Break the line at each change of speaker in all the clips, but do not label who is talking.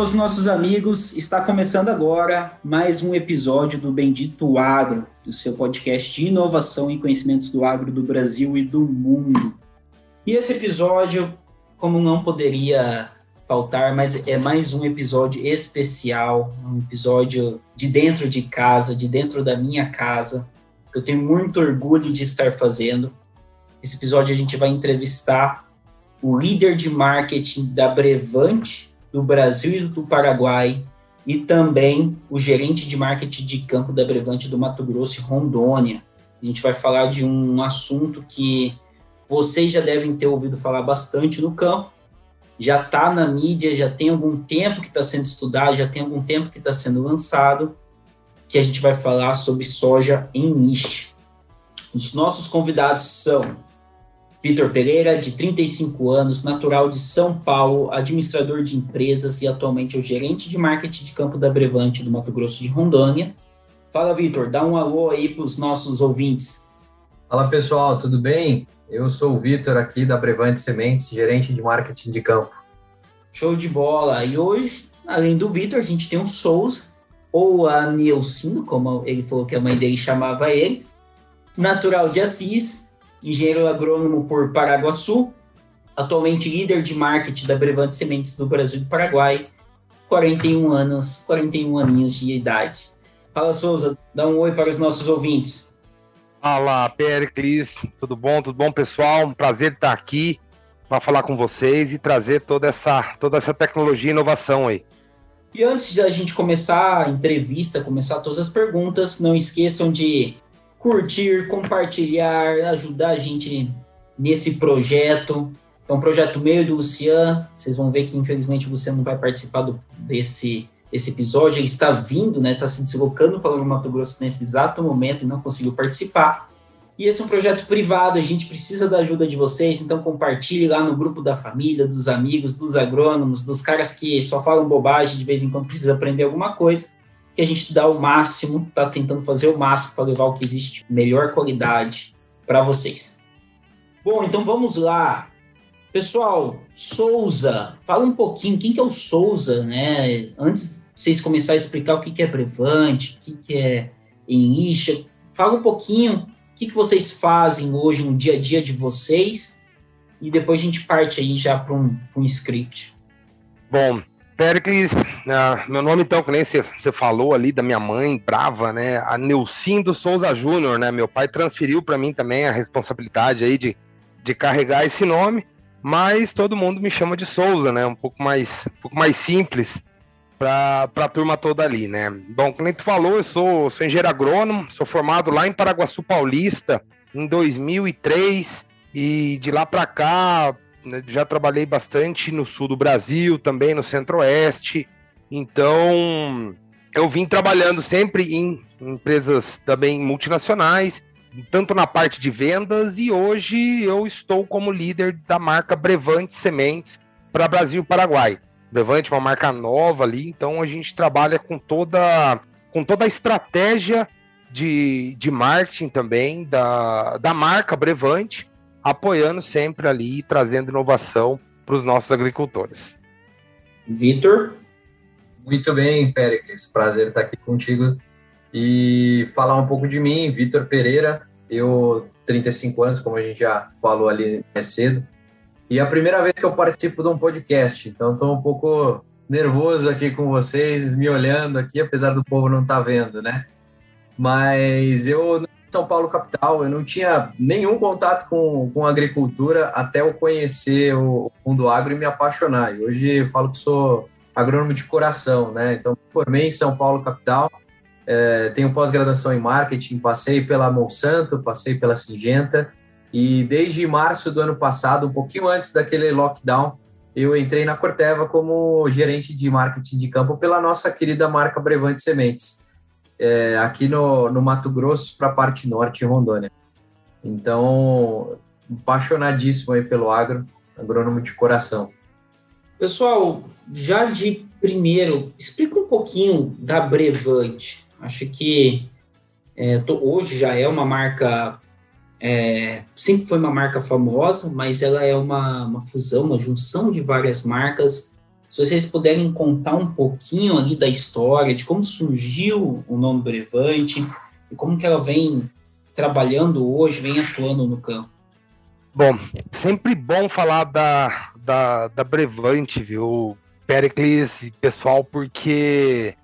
Todos os nossos amigos. Está começando agora mais um episódio do Bendito Agro, do seu podcast de inovação e conhecimentos do agro do Brasil e do mundo. E esse episódio, como não poderia faltar, mas é mais um episódio especial, um episódio de dentro de casa, de dentro da minha casa, que eu tenho muito orgulho de estar fazendo. Esse episódio a gente vai entrevistar o líder de marketing da Brevante, do Brasil e do Paraguai, e também o gerente de marketing de campo da Brevante do Mato Grosso e Rondônia. A gente vai falar de um assunto que vocês já devem ter ouvido falar bastante no campo, já está na mídia, já tem algum tempo que está sendo estudado, já tem algum tempo que está sendo lançado, que a gente vai falar sobre soja em niche. Os nossos convidados são Vitor Pereira, de 35 anos, natural de São Paulo, administrador de empresas e atualmente é o gerente de marketing de campo da Brevante do Mato Grosso de Rondônia. Fala, Vitor, dá um alô aí para os nossos ouvintes.
Fala, pessoal, tudo bem? Eu sou o Vitor aqui da Brevante Sementes, gerente de marketing de campo.
Show de bola! E hoje, além do Vitor, a gente tem o Souza, ou a Nilcindo, como ele falou que a mãe dele chamava ele, natural de Assis, engenheiro agrônomo por Paraguaçu, atualmente líder de marketing da Brevante Sementes do Brasil e do Paraguai, 41 anos, 41 aninhos de idade. Fala, Souza, dá um oi para os nossos ouvintes.
Fala, Pericles, tudo bom? Tudo bom, pessoal? Um prazer estar aqui para falar com vocês e trazer toda essa, toda essa tecnologia e inovação aí.
E antes de a gente começar a entrevista, começar todas as perguntas, não esqueçam de curtir, compartilhar, ajudar a gente nesse projeto. É um projeto meio do Luciano. Vocês vão ver que infelizmente o Luciano não vai participar do, desse, desse episódio. Ele está vindo, né? Está se deslocando para o Mato Grosso nesse exato momento e não conseguiu participar. E esse é um projeto privado, a gente precisa da ajuda de vocês, então compartilhe lá no grupo da família, dos amigos, dos agrônomos, dos caras que só falam bobagem de vez em quando precisa aprender alguma coisa que a gente dá o máximo, está tentando fazer o máximo para levar o que existe melhor qualidade para vocês. Bom, então vamos lá. Pessoal, Souza, fala um pouquinho, quem que é o Souza, né? Antes de vocês começarem a explicar o que, que é Brevante, o que, que é Enicha, fala um pouquinho o que, que vocês fazem hoje no dia a dia de vocês e depois a gente parte aí já para um, um script.
Bom, Pericles, uh, meu nome então, que nem você falou ali da minha mãe, brava, né? A Neucindo Souza Júnior, né? Meu pai transferiu para mim também a responsabilidade aí de, de carregar esse nome, mas todo mundo me chama de Souza, né? Um pouco mais, um pouco mais simples para a turma toda ali, né? Bom, como tu falou, eu sou, sou engenheiro agrônomo, sou formado lá em Paraguaçu Paulista em 2003 e de lá para cá né, já trabalhei bastante no sul do Brasil, também no centro-oeste. Então, eu vim trabalhando sempre em empresas também multinacionais, tanto na parte de vendas, e hoje eu estou como líder da marca Brevante Sementes para Brasil e Paraguai. Brevante é uma marca nova ali, então a gente trabalha com toda, com toda a estratégia de, de marketing também da, da marca Brevante apoiando sempre ali e trazendo inovação para os nossos agricultores.
Vitor?
Muito bem, Péricles. Prazer estar aqui contigo e falar um pouco de mim, Vitor Pereira. Eu, 35 anos, como a gente já falou ali mais cedo. E é a primeira vez que eu participo de um podcast, então estou um pouco nervoso aqui com vocês, me olhando aqui, apesar do povo não estar tá vendo, né? Mas eu são Paulo capital. Eu não tinha nenhum contato com, com agricultura até eu conhecer o mundo agro e me apaixonar. E hoje eu falo que sou agrônomo de coração, né? Então, formei em São Paulo capital, é, tenho pós-graduação em marketing, passei pela Monsanto, passei pela Singenta e desde março do ano passado, um pouquinho antes daquele lockdown, eu entrei na Corteva como gerente de marketing de campo pela nossa querida marca Brevante Sementes. É, aqui no, no Mato Grosso para a parte norte, Rondônia. Então, apaixonadíssimo aí pelo agro, agrônomo de coração.
Pessoal, já de primeiro, explica um pouquinho da Brevante. Acho que é, tô, hoje já é uma marca, é, sempre foi uma marca famosa, mas ela é uma, uma fusão, uma junção de várias marcas. Se vocês puderem contar um pouquinho ali da história, de como surgiu o nome Brevante e como que ela vem trabalhando hoje, vem atuando no campo.
Bom, sempre bom falar da, da, da Brevante, viu, Pericles e pessoal, porque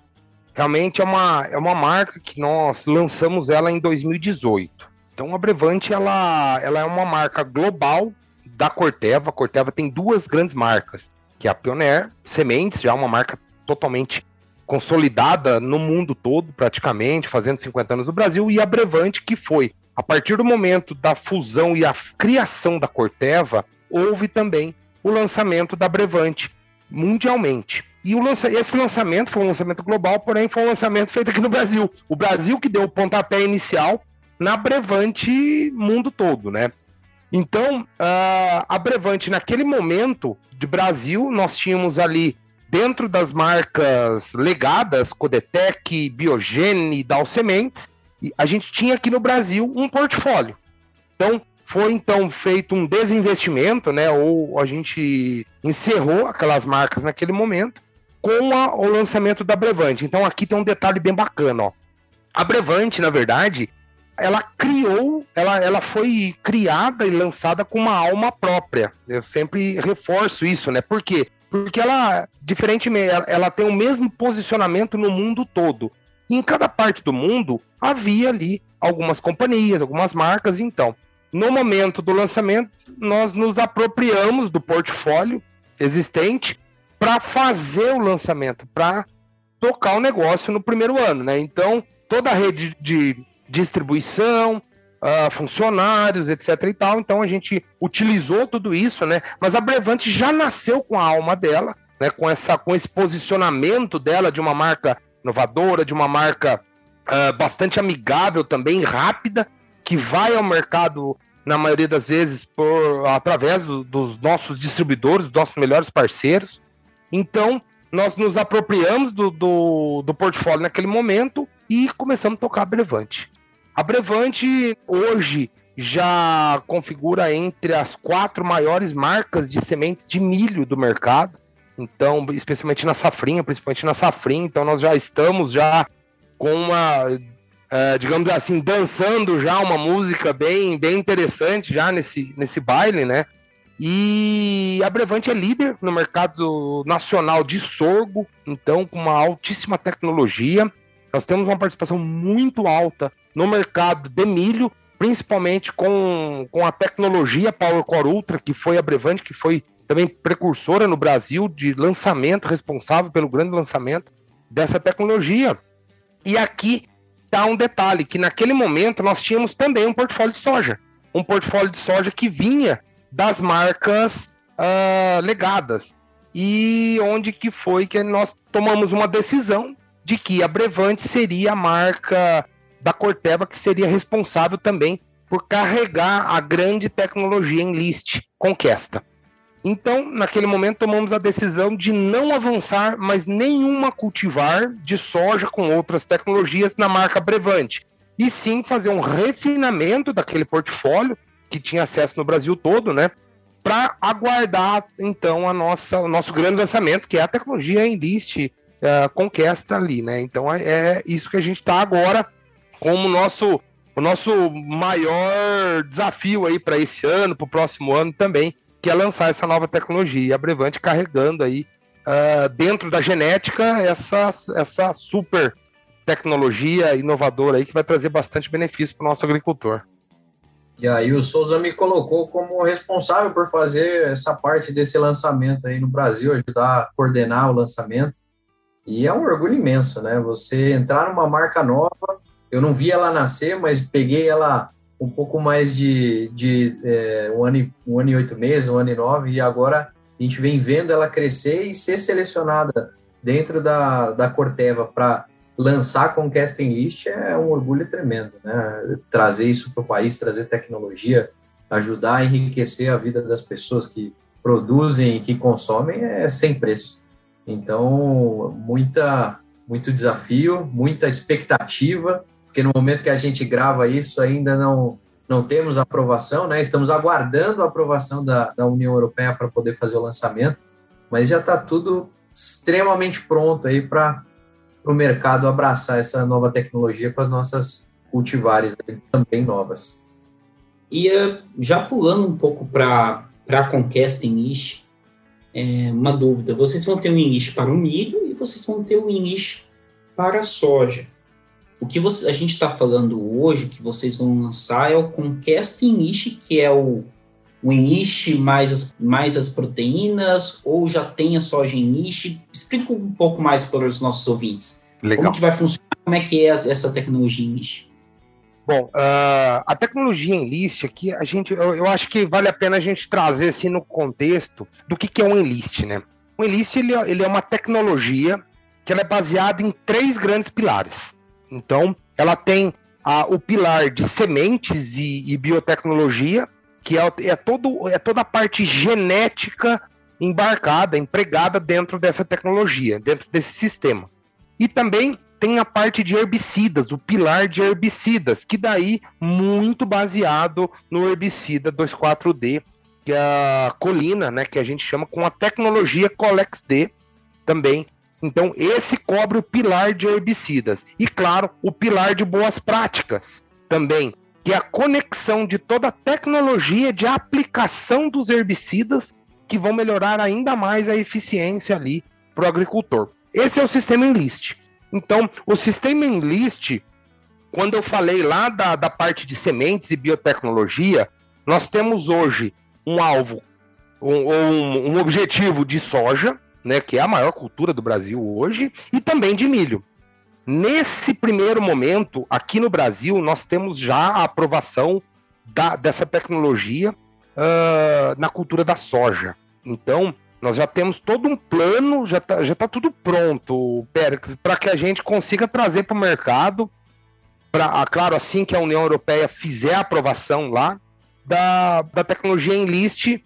realmente é uma, é uma marca que nós lançamos ela em 2018. Então a Brevante ela, ela é uma marca global da Corteva. A Corteva tem duas grandes marcas, que é a Pioneer Sementes, já uma marca totalmente consolidada no mundo todo, praticamente, fazendo 50 anos no Brasil, e a Brevante, que foi, a partir do momento da fusão e a criação da Corteva, houve também o lançamento da Brevante mundialmente. E o lança esse lançamento foi um lançamento global, porém foi um lançamento feito aqui no Brasil. O Brasil que deu o pontapé inicial na Brevante mundo todo, né? Então, uh, a Brevante, naquele momento de Brasil, nós tínhamos ali, dentro das marcas legadas, Codetec, Biogene, Dal Sementes, a gente tinha aqui no Brasil um portfólio. Então, foi então feito um desinvestimento, né? Ou a gente encerrou aquelas marcas naquele momento com a, o lançamento da Brevante. Então aqui tem um detalhe bem bacana, ó. A Brevante, na verdade, ela criou, ela, ela foi criada e lançada com uma alma própria. Eu sempre reforço isso, né? Por quê? Porque ela, diferentemente, ela, tem o mesmo posicionamento no mundo todo. Em cada parte do mundo havia ali algumas companhias, algumas marcas, então no momento do lançamento, nós nos apropriamos do portfólio existente para fazer o lançamento, para tocar o negócio no primeiro ano, né? Então, toda a rede de distribuição, uh, funcionários, etc e tal, então a gente utilizou tudo isso, né? Mas a Brevante já nasceu com a alma dela, né? Com essa, com esse posicionamento dela de uma marca inovadora, de uma marca uh, bastante amigável também, rápida, que vai ao mercado na maioria das vezes por através do, dos nossos distribuidores, dos nossos melhores parceiros. Então, nós nos apropriamos do, do, do portfólio naquele momento e começamos a tocar a Brevante. A Brevante hoje já configura entre as quatro maiores marcas de sementes de milho do mercado. Então, especialmente na safrinha, principalmente na safrinha, então nós já estamos já com uma uh, digamos assim, dançando já uma música bem, bem interessante já nesse, nesse baile, né? E a Brevante é líder no mercado nacional de sorgo, então com uma altíssima tecnologia. Nós temos uma participação muito alta no mercado de milho, principalmente com, com a tecnologia PowerCore Ultra, que foi a Brevante, que foi também precursora no Brasil de lançamento, responsável pelo grande lançamento dessa tecnologia. E aqui tá um detalhe, que naquele momento nós tínhamos também um portfólio de soja. Um portfólio de soja que vinha das marcas uh, legadas. E onde que foi que nós tomamos uma decisão de que a Brevante seria a marca da Corteva que seria responsável também por carregar a grande tecnologia em list Conquesta. Então, naquele momento, tomamos a decisão de não avançar mais nenhuma cultivar de soja com outras tecnologias na marca Brevante, e sim fazer um refinamento daquele portfólio que tinha acesso no Brasil todo, né? Para aguardar então a nossa, o nosso grande lançamento, que é a tecnologia Enlist uh, Conquesta ali, né? Então é, é isso que a gente está agora como nosso o nosso maior desafio aí para esse ano, para o próximo ano também, que é lançar essa nova tecnologia. E a Brevante carregando aí uh, dentro da genética essa, essa super tecnologia inovadora aí que vai trazer bastante benefício para o nosso agricultor.
E aí o Souza me colocou como responsável por fazer essa parte desse lançamento aí no Brasil, ajudar a coordenar o lançamento. E é um orgulho imenso, né? Você entrar numa marca nova, eu não vi ela nascer, mas peguei ela um pouco mais de, de é, um, ano, um ano e oito meses, um ano e nove, e agora a gente vem vendo ela crescer e ser selecionada dentro da, da Corteva para lançar com Casting List é um orgulho tremendo, né? Trazer isso para o país, trazer tecnologia, ajudar a enriquecer a vida das pessoas que produzem e que consomem é sem preço. Então, muita, muito desafio, muita expectativa, porque no momento que a gente grava isso ainda não, não temos aprovação, né? Estamos aguardando a aprovação da, da União Europeia para poder fazer o lançamento, mas já está tudo extremamente pronto aí para o mercado abraçar essa nova tecnologia com as nossas cultivares também novas.
E eh, já pulando um pouco para a Conquest English, é, uma dúvida: vocês vão ter um English para o milho e vocês vão ter um English para a soja. O que você, a gente está falando hoje, que vocês vão lançar, é o Conquest English, que é o, o English mais as, mais as proteínas, ou já tem a soja English? Explica um pouco mais para os nossos ouvintes. Legal. Como que vai funcionar? Como é que é essa tecnologia Enlist?
Bom, uh, a tecnologia Enlist aqui, a gente, eu, eu, acho que vale a pena a gente trazer assim no contexto do que, que é um Enlist, né? O Enlist ele, é, ele é uma tecnologia que ela é baseada em três grandes pilares. Então, ela tem uh, o pilar de sementes e, e biotecnologia, que é, é, todo, é toda a parte genética embarcada, empregada dentro dessa tecnologia, dentro desse sistema. E também tem a parte de herbicidas, o pilar de herbicidas, que daí muito baseado no herbicida 24D, que é a colina, né, que a gente chama com a tecnologia Colex-D também. Então, esse cobre o pilar de herbicidas. E, claro, o pilar de boas práticas também, que é a conexão de toda a tecnologia de aplicação dos herbicidas que vão melhorar ainda mais a eficiência ali para o agricultor. Esse é o sistema Enlist. Então, o sistema Enlist, quando eu falei lá da, da parte de sementes e biotecnologia, nós temos hoje um alvo, um, um, um objetivo de soja, né, que é a maior cultura do Brasil hoje, e também de milho. Nesse primeiro momento, aqui no Brasil, nós temos já a aprovação da, dessa tecnologia uh, na cultura da soja. Então, nós já temos todo um plano, já está já tá tudo pronto, para que a gente consiga trazer para o mercado, pra, ah, claro, assim que a União Europeia fizer a aprovação lá, da, da tecnologia em list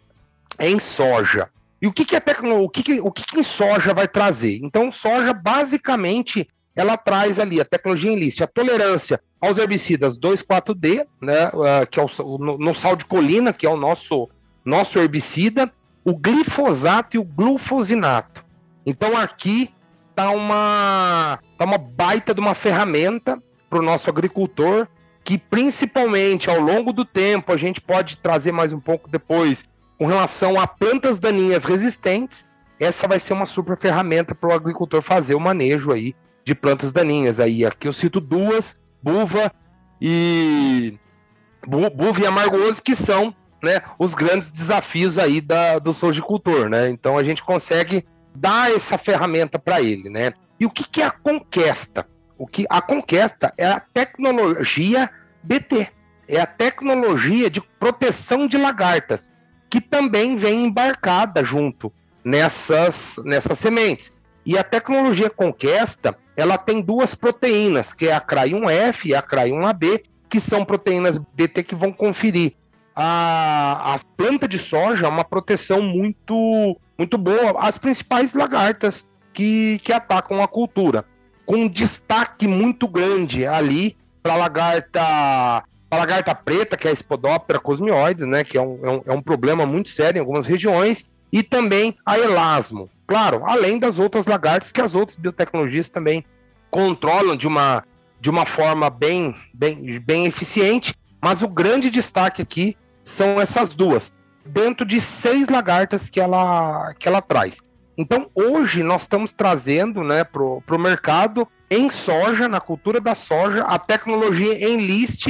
em soja. E o que, que a tecnologia, o que, que, o que, que em soja vai trazer? Então, soja basicamente ela traz ali a tecnologia em list, a tolerância aos herbicidas 2,4-D, né, uh, que é o, no, no sal de colina, que é o nosso, nosso herbicida, o glifosato e o glufosinato. Então aqui tá uma, tá uma baita de uma ferramenta para o nosso agricultor que principalmente ao longo do tempo a gente pode trazer mais um pouco depois com relação a plantas daninhas resistentes. Essa vai ser uma super ferramenta para o agricultor fazer o manejo aí de plantas daninhas. Aí aqui eu cito duas, buva e buva e amargoso que são né, os grandes desafios aí da, do sojicultor, né? Então a gente consegue dar essa ferramenta para ele, né? E o que, que é a conquista? O que a conquista é a tecnologia BT, é a tecnologia de proteção de lagartas, que também vem embarcada junto nessas, nessas sementes. E a tecnologia Conquesta, ela tem duas proteínas, que é a CRY1F e a CRY1AB, que são proteínas BT que vão conferir a, a planta de soja é uma proteção muito, muito boa às principais lagartas que, que atacam a cultura. Com destaque muito grande ali para a lagarta, a lagarta preta, que é a Spodoptera cosmioides, né, que é um, é, um, é um problema muito sério em algumas regiões, e também a elasmo. Claro, além das outras lagartas que as outras biotecnologias também controlam de uma, de uma forma bem, bem, bem eficiente, mas o grande destaque aqui são essas duas, dentro de seis lagartas que ela, que ela traz. Então, hoje nós estamos trazendo né, para o mercado em soja, na cultura da soja, a tecnologia em list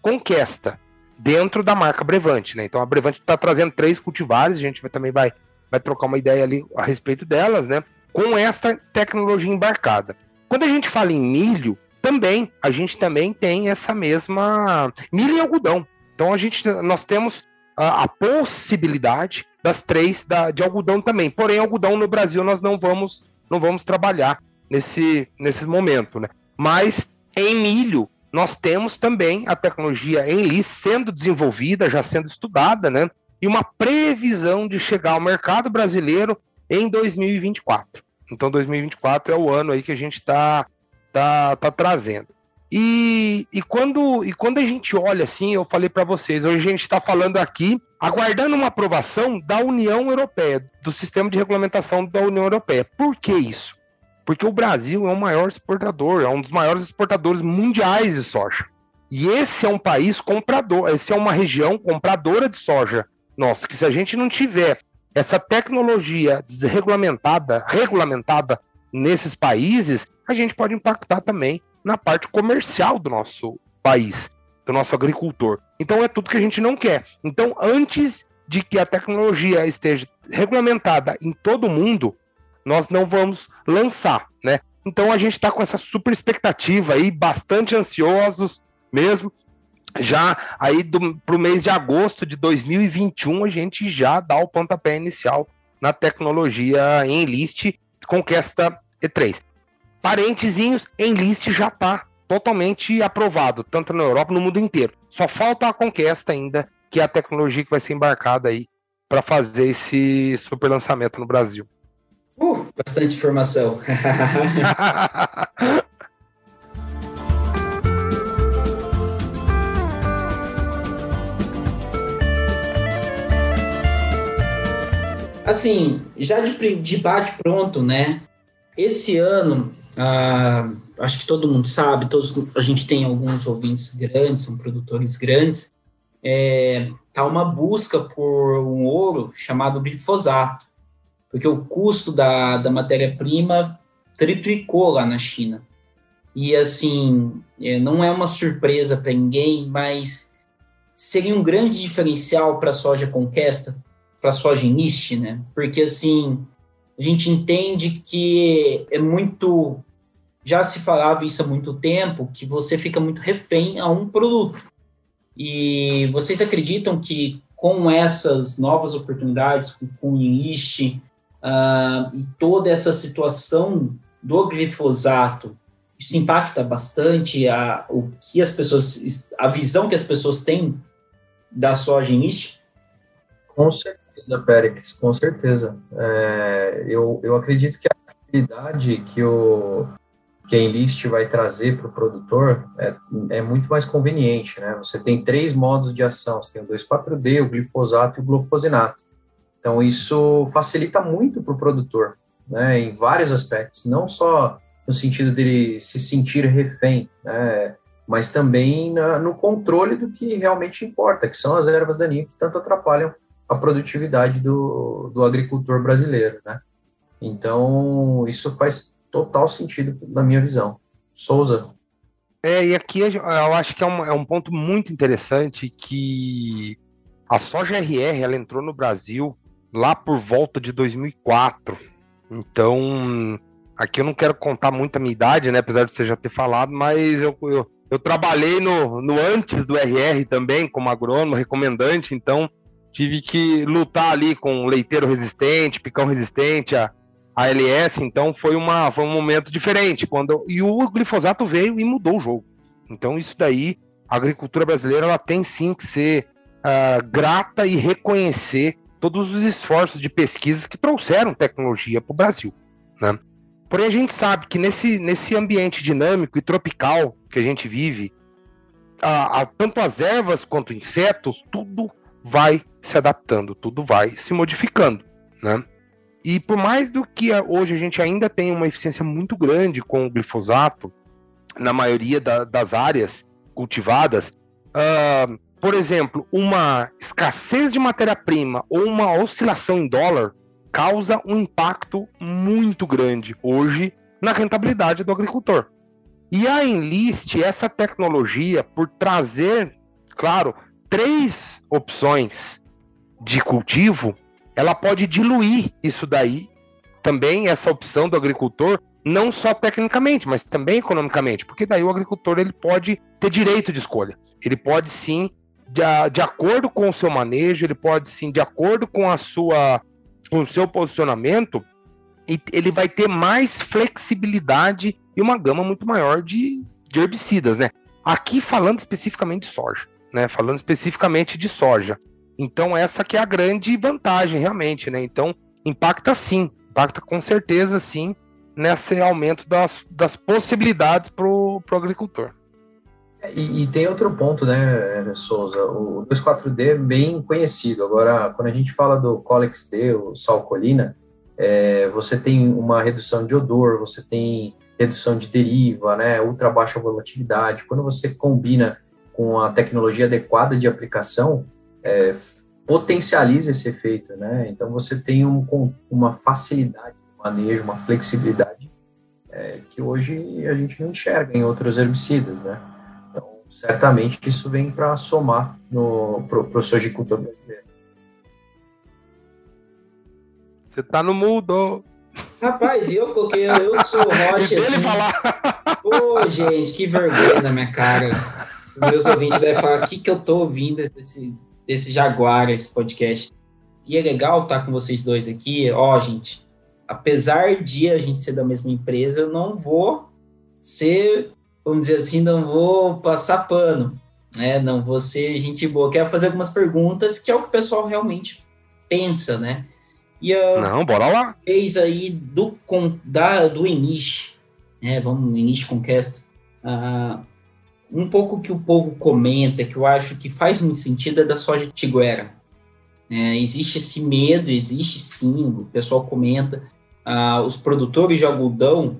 conquista dentro da marca Brevante. Né? Então, a Brevante está trazendo três cultivares, a gente vai, também vai, vai trocar uma ideia ali a respeito delas, né? com esta tecnologia embarcada. Quando a gente fala em milho, também, a gente também tem essa mesma. Milho e algodão. Então a gente, nós temos a, a possibilidade das três da, de algodão também. Porém, algodão no Brasil nós não vamos, não vamos trabalhar nesse, nesse momento, né? Mas em milho, nós temos também a tecnologia Enlist sendo desenvolvida, já sendo estudada, né? E uma previsão de chegar ao mercado brasileiro em 2024. Então, 2024 é o ano aí que a gente está tá, tá trazendo. E, e, quando, e quando a gente olha assim, eu falei para vocês, hoje a gente está falando aqui, aguardando uma aprovação da União Europeia, do sistema de regulamentação da União Europeia. Por que isso? Porque o Brasil é o maior exportador, é um dos maiores exportadores mundiais de soja. E esse é um país comprador, esse é uma região compradora de soja. Nossa, que se a gente não tiver essa tecnologia desregulamentada, regulamentada nesses países, a gente pode impactar também na parte comercial do nosso país, do nosso agricultor. Então é tudo que a gente não quer. Então, antes de que a tecnologia esteja regulamentada em todo o mundo, nós não vamos lançar, né? Então a gente está com essa super expectativa aí, bastante ansiosos mesmo. Já aí para o mês de agosto de 2021, a gente já dá o pontapé inicial na tecnologia em list com esta E3. Parentezinhos, em list já está totalmente aprovado, tanto na Europa no mundo inteiro. Só falta a Conquesta ainda, que é a tecnologia que vai ser embarcada aí para fazer esse super lançamento no Brasil.
Uh, bastante informação. assim, já de, de bate pronto, né? Esse ano, ah, acho que todo mundo sabe, todos, a gente tem alguns ouvintes grandes, são produtores grandes, é, tá uma busca por um ouro chamado glifosato porque o custo da, da matéria-prima triplicou lá na China. E assim, é, não é uma surpresa para ninguém, mas seria um grande diferencial para a soja conquista, para a soja iniste, né? Porque assim, a gente entende que é muito já se falava isso há muito tempo, que você fica muito refém a um produto. E vocês acreditam que com essas novas oportunidades, com, o INIST, uh, e toda essa situação do glifosato, isso impacta bastante a, o que as pessoas, a visão que as pessoas têm da soja em
Com certeza, Pérez, com certeza. É, eu, eu acredito que a habilidade que o que a Enlist vai trazer para o produtor é, é, muito mais conveniente, né? Você tem três modos de ação, você tem o 2,4-D, o glifosato e o glufosinato. Então, isso facilita muito para o produtor, né, em vários aspectos, não só no sentido dele se sentir refém, né, mas também na, no controle do que realmente importa, que são as ervas daninhas que tanto atrapalham a produtividade do, do agricultor brasileiro. Né? Então, isso faz total sentido na minha visão. Souza.
É, e aqui eu acho que é um, é um ponto muito interessante que a soja RR ela entrou no Brasil lá por volta de 2004. Então, aqui eu não quero contar muito a minha idade, né? Apesar de você já ter falado, mas eu, eu, eu trabalhei no, no antes do RR também, como agrônomo, recomendante, então tive que lutar ali com leiteiro resistente, picão resistente, a, a LS, então foi, uma, foi um momento diferente. quando E o glifosato veio e mudou o jogo. Então, isso daí, a agricultura brasileira ela tem sim que ser uh, grata e reconhecer todos os esforços de pesquisa que trouxeram tecnologia para o Brasil. Né? Porém, a gente sabe que nesse, nesse ambiente dinâmico e tropical que a gente vive, a, a, tanto as ervas quanto insetos, tudo vai se adaptando, tudo vai se modificando. Né? E por mais do que hoje a gente ainda tem uma eficiência muito grande com o glifosato, na maioria da, das áreas cultivadas, uh, por exemplo, uma escassez de matéria-prima ou uma oscilação em dólar causa um impacto muito grande hoje na rentabilidade do agricultor. E a Enlist, essa tecnologia, por trazer, claro, três opções de cultivo, ela pode diluir isso daí, também essa opção do agricultor, não só tecnicamente, mas também economicamente, porque daí o agricultor ele pode ter direito de escolha. Ele pode sim de, de acordo com o seu manejo, ele pode sim, de acordo com a sua com o seu posicionamento, ele vai ter mais flexibilidade e uma gama muito maior de, de herbicidas, né? Aqui falando especificamente de soja, né? Falando especificamente de soja. Então essa que é a grande vantagem realmente, né? Então impacta sim, impacta com certeza sim nesse aumento das, das possibilidades para o agricultor.
E, e, tem outro ponto, né, Souza? O 2,4-D é bem conhecido. Agora, quando a gente fala do Colex D, o salcolina, é, você tem uma redução de odor, você tem redução de deriva, né, ultra baixa volatilidade. Quando você combina com a tecnologia adequada de aplicação, é, potencializa esse efeito, né? Então você tem um, uma facilidade de manejo, uma flexibilidade é, que hoje a gente não enxerga em outros herbicidas, né? Então certamente isso vem para somar no pro, pro sojicultor brasileiro.
Você tá no mudo.
Rapaz, eu coloquei, eu sou rocha assim. Ô, oh, gente, que vergonha na minha cara. Os meus ouvintes devem falar o que, que eu tô ouvindo desse, desse Jaguar, esse podcast. E é legal estar com vocês dois aqui. Ó, gente, apesar de a gente ser da mesma empresa, eu não vou ser, vamos dizer assim, não vou passar pano, né? Não vou ser gente boa. Quero fazer algumas perguntas que é o que o pessoal realmente pensa, né?
E a não, bora lá.
Fez aí do da do Inish, né? Vamos no Inish Conquest. Uh, um pouco que o povo comenta, que eu acho que faz muito sentido, é da soja tiguera. É, existe esse medo, existe sim, o pessoal comenta. Ah, os produtores de algodão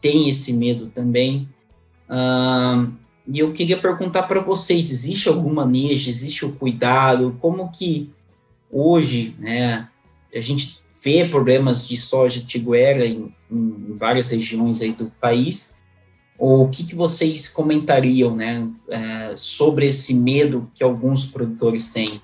têm esse medo também. Ah, e eu queria perguntar para vocês: existe algum manejo, existe o cuidado? Como que hoje, né, a gente vê problemas de soja tiguera em, em várias regiões aí do país, o que, que vocês comentariam né, é, sobre esse medo que alguns produtores têm?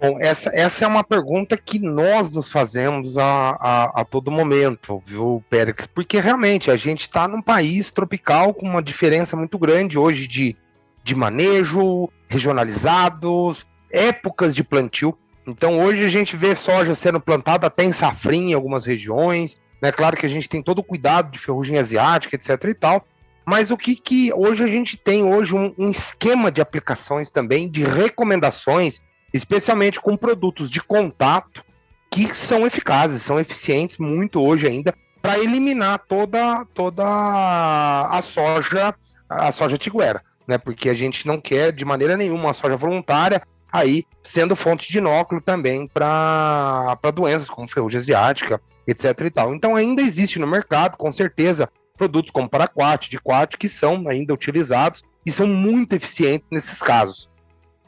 Bom, essa, essa é uma pergunta que nós nos fazemos a, a, a todo momento, viu, Pérez? Porque realmente a gente está num país tropical com uma diferença muito grande hoje de, de manejo, regionalizados, épocas de plantio. Então hoje a gente vê soja sendo plantada até em safrinha em algumas regiões. Né? claro que a gente tem todo o cuidado de ferrugem asiática, etc. e tal. Mas o que, que hoje a gente tem hoje um, um esquema de aplicações também, de recomendações, especialmente com produtos de contato, que são eficazes, são eficientes muito hoje ainda, para eliminar toda, toda a soja, a soja tiguera, né? Porque a gente não quer de maneira nenhuma uma soja voluntária aí sendo fonte de inóculo também para doenças como ferrugem asiática, etc e tal. Então ainda existe no mercado, com certeza, produtos como paraquat, diquat, que são ainda utilizados e são muito eficientes nesses casos.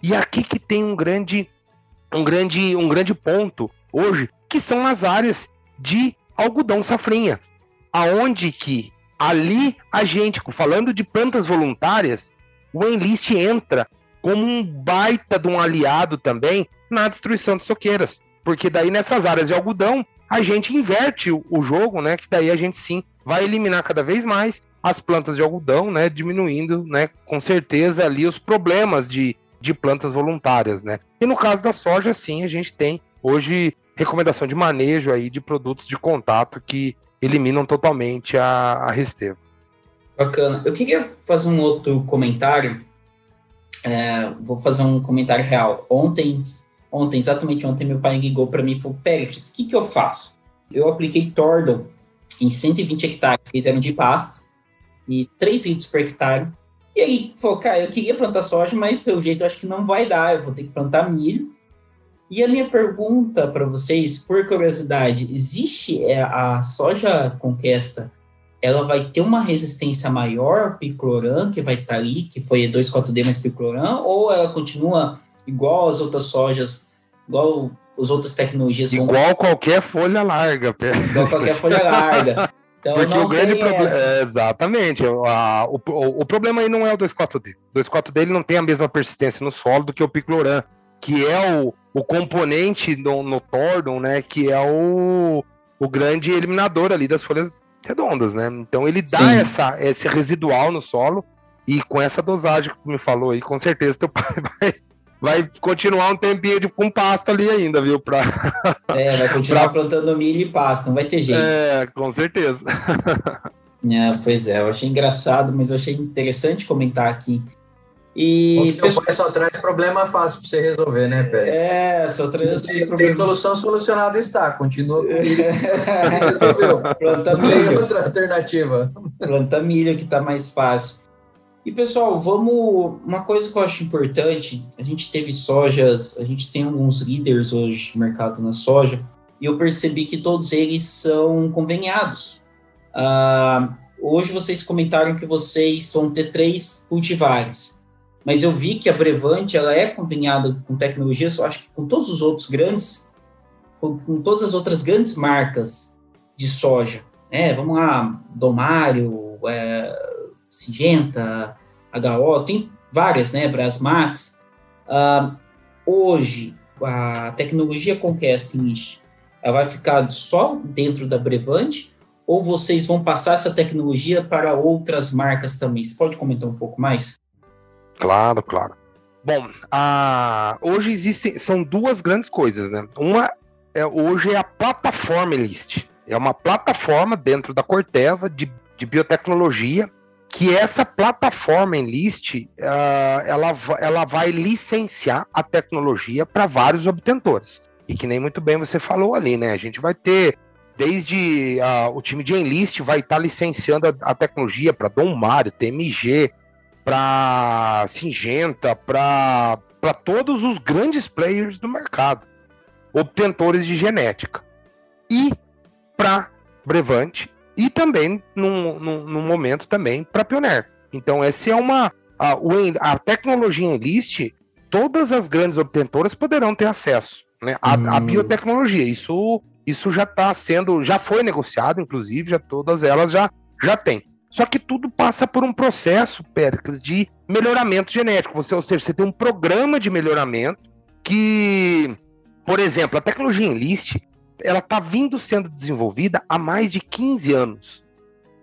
E aqui que tem um grande, um grande, um grande ponto hoje, que são as áreas de algodão safrinha, aonde que ali a gente, falando de plantas voluntárias, o Enlist entra como um baita de um aliado também na destruição de soqueiras, porque daí nessas áreas de algodão a gente inverte o jogo, né? Que daí a gente sim vai eliminar cada vez mais as plantas de algodão, né, diminuindo, né, com certeza ali os problemas de, de plantas voluntárias, né. E no caso da soja, sim, a gente tem hoje recomendação de manejo aí de produtos de contato que eliminam totalmente a, a Restevo.
Bacana. Eu queria fazer um outro comentário. É, vou fazer um comentário real. Ontem, ontem, exatamente ontem, meu pai ligou para mim e falou: Péricles, o que, que eu faço? Eu apliquei Tordon em 120 hectares eles eram de pasto e 3 litros por hectare. E aí, falou, cara, eu queria plantar soja, mas pelo jeito acho que não vai dar, eu vou ter que plantar milho. E a minha pergunta para vocês, por curiosidade, existe é, a soja conquista, ela vai ter uma resistência maior picloram, que vai estar tá ali, que foi 2,4-D mais picloram, ou ela continua igual as outras sojas, igual as outras tecnologias
Igual vão... qualquer folha larga.
Igual qualquer folha larga. Então,
Porque o grande problema. É, exatamente. A, o, o, o, problema aí não é o 2,4-D. O 2,4-D ele não tem a mesma persistência no solo do que o Picloran, que é o, o componente no, no Tordon, né? Que é o, o grande eliminador ali das folhas redondas, né? Então ele dá essa, esse residual no solo. E com essa dosagem que tu me falou aí, com certeza teu pai vai, vai continuar um tempinho de, com pasto ali ainda, viu? Pra...
É, vai continuar pra... plantando milho e pasto, não vai ter jeito.
É, com certeza.
É, pois é, eu achei engraçado, mas eu achei interessante comentar aqui. E
seu pessoal... pai só traz problema fácil para você resolver, né, Pé?
É, só traz
tem, problema. tem solução solucionada está, continua comigo. Resolveu.
Planta milho.
Tem outra alternativa.
Planta milho que está mais fácil. E pessoal, vamos. Uma coisa que eu acho importante: a gente teve sojas, a gente tem alguns líderes hoje de mercado na soja, e eu percebi que todos eles são conveniados. Uh, hoje vocês comentaram que vocês vão ter três cultivares, mas eu vi que a Brevante ela é conveniada com tecnologias, eu acho que com todos os outros grandes, com, com todas as outras grandes marcas de soja. É, vamos lá, Domário, é, Singenta, HO, tem várias, né, Brasmax. Uh, hoje, a tecnologia Conquest Enlist, ela vai ficar só dentro da Brevante ou vocês vão passar essa tecnologia para outras marcas também? Você pode comentar um pouco mais?
Claro, claro. Bom, a... hoje existem, são duas grandes coisas, né? Uma é hoje é a plataforma Enlist. É uma plataforma dentro da Corteva de, de biotecnologia que essa plataforma Enlist, uh, ela, ela vai licenciar a tecnologia para vários obtentores. E que nem muito bem você falou ali, né? A gente vai ter, desde uh, o time de Enlist vai estar tá licenciando a, a tecnologia para Dom Mário, TMG, para Singenta, para todos os grandes players do mercado, obtentores de genética. E para Brevante e também num, num, num momento também para Pioneer. Então essa é uma a, a tecnologia Enlist, todas as grandes obtentoras poderão ter acesso, né? A, hum. biotecnologia, isso isso já está sendo, já foi negociado, inclusive, já todas elas já já têm. Só que tudo passa por um processo, Péricles, de melhoramento genético. Você, ou seja, você tem um programa de melhoramento que, por exemplo, a tecnologia Enlist, ela está vindo sendo desenvolvida há mais de 15 anos.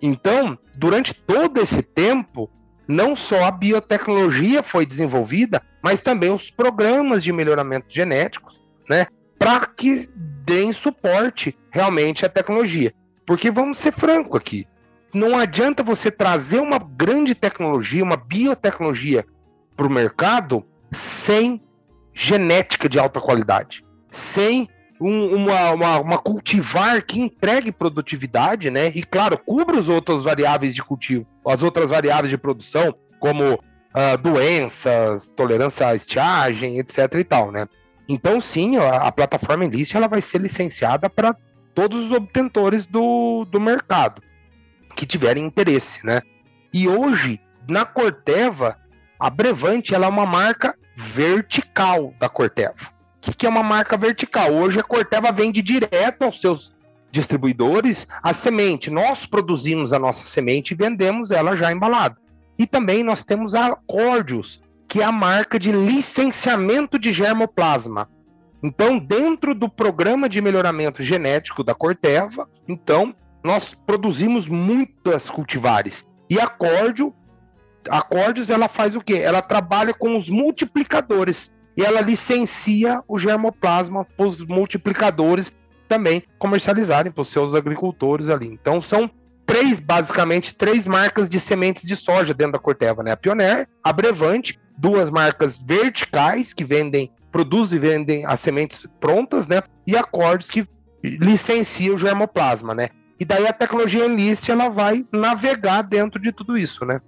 Então, durante todo esse tempo, não só a biotecnologia foi desenvolvida, mas também os programas de melhoramento genético, né, para que deem suporte realmente à tecnologia. Porque vamos ser franco aqui, não adianta você trazer uma grande tecnologia, uma biotecnologia para o mercado sem genética de alta qualidade, sem um, uma, uma, uma, cultivar que entregue produtividade, né? E claro, cubra as outras variáveis de cultivo, as outras variáveis de produção, como uh, doenças, tolerância à estiagem, etc. e tal, né? Então, sim, a, a plataforma Enlist ela vai ser licenciada para todos os obtentores do, do mercado que tiverem interesse, né? E hoje, na Corteva, a Brevante ela é uma marca vertical da Corteva que, que é uma marca vertical. Hoje a Corteva vende direto aos seus distribuidores a semente. Nós produzimos a nossa semente e vendemos ela já embalada. E também nós temos a Cordius, que é a marca de licenciamento de germoplasma. Então, dentro do programa de melhoramento genético da Corteva, então nós produzimos muitas cultivares. E a Cordius, a Cordius ela faz o quê? Ela trabalha com os multiplicadores e ela licencia o germoplasma para os multiplicadores também comercializarem para os seus agricultores ali. Então são três, basicamente, três marcas de sementes de soja dentro da Corteva, né? A Pioneer, a Brevante, duas marcas verticais que vendem, produzem e vendem as sementes prontas, né? E a Cordes que licencia o germoplasma, né? E daí a tecnologia Enlist ela vai navegar dentro de tudo isso, né?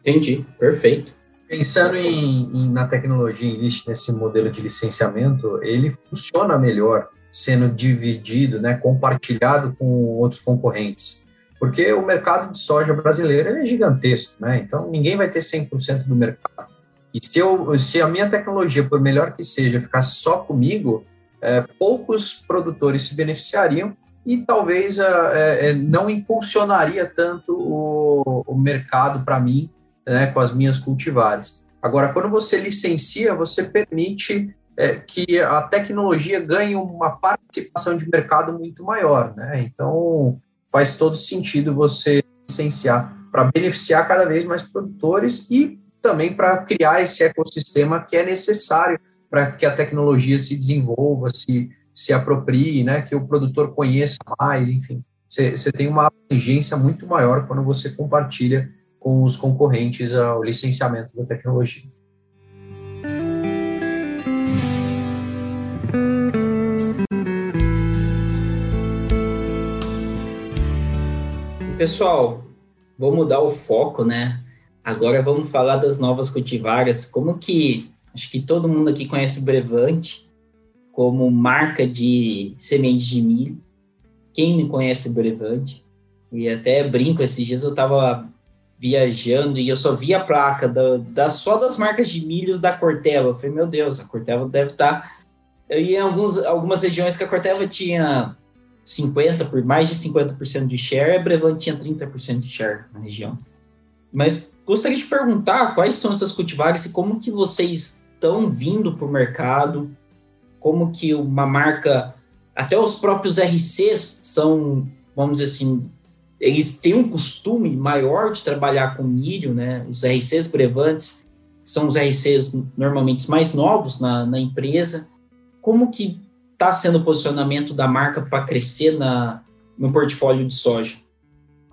Entendi, perfeito.
Pensando em, em, na tecnologia Enlist, nesse modelo de licenciamento, ele funciona melhor sendo dividido, né, compartilhado com outros concorrentes. Porque o mercado de soja brasileiro é gigantesco, né? Então ninguém vai ter 100% do mercado. E se, eu, se a minha tecnologia, por melhor que seja, ficar só comigo, é, poucos produtores se beneficiariam e talvez é, é, não impulsionaria tanto o, o mercado para mim né, com as minhas cultivares. Agora, quando você licencia, você permite é, que a tecnologia ganhe uma participação de mercado muito maior, né? Então, faz todo sentido você licenciar para beneficiar cada vez mais produtores e também para criar esse ecossistema que é necessário para que a tecnologia se desenvolva, se, se aproprie, né? Que o produtor conheça mais, enfim você tem uma abrangência muito maior quando você compartilha com os concorrentes o licenciamento da tecnologia.
Pessoal, vou mudar o foco, né? Agora vamos falar das novas cultivares. Como que acho que todo mundo aqui conhece Brevante como marca de sementes de milho. Quem não conhece Brevante? E até brinco, esses dias eu estava viajando e eu só vi a placa da, da, só das marcas de milhos da Corteva. Eu falei, meu Deus, a Corteva deve estar. Tá... Eu em alguns, algumas regiões que a Corteva tinha 50, por mais de 50% de share, a Brevante tinha 30% de share na região. Mas gostaria de perguntar quais são essas cultivares e como que vocês estão vindo para o mercado, como que uma marca, até os próprios RCs são, vamos dizer assim, eles têm um costume maior de trabalhar com milho, né? Os RCs brevantes são os RCs normalmente mais novos na, na empresa. Como que está sendo o posicionamento da marca para crescer na, no portfólio de soja?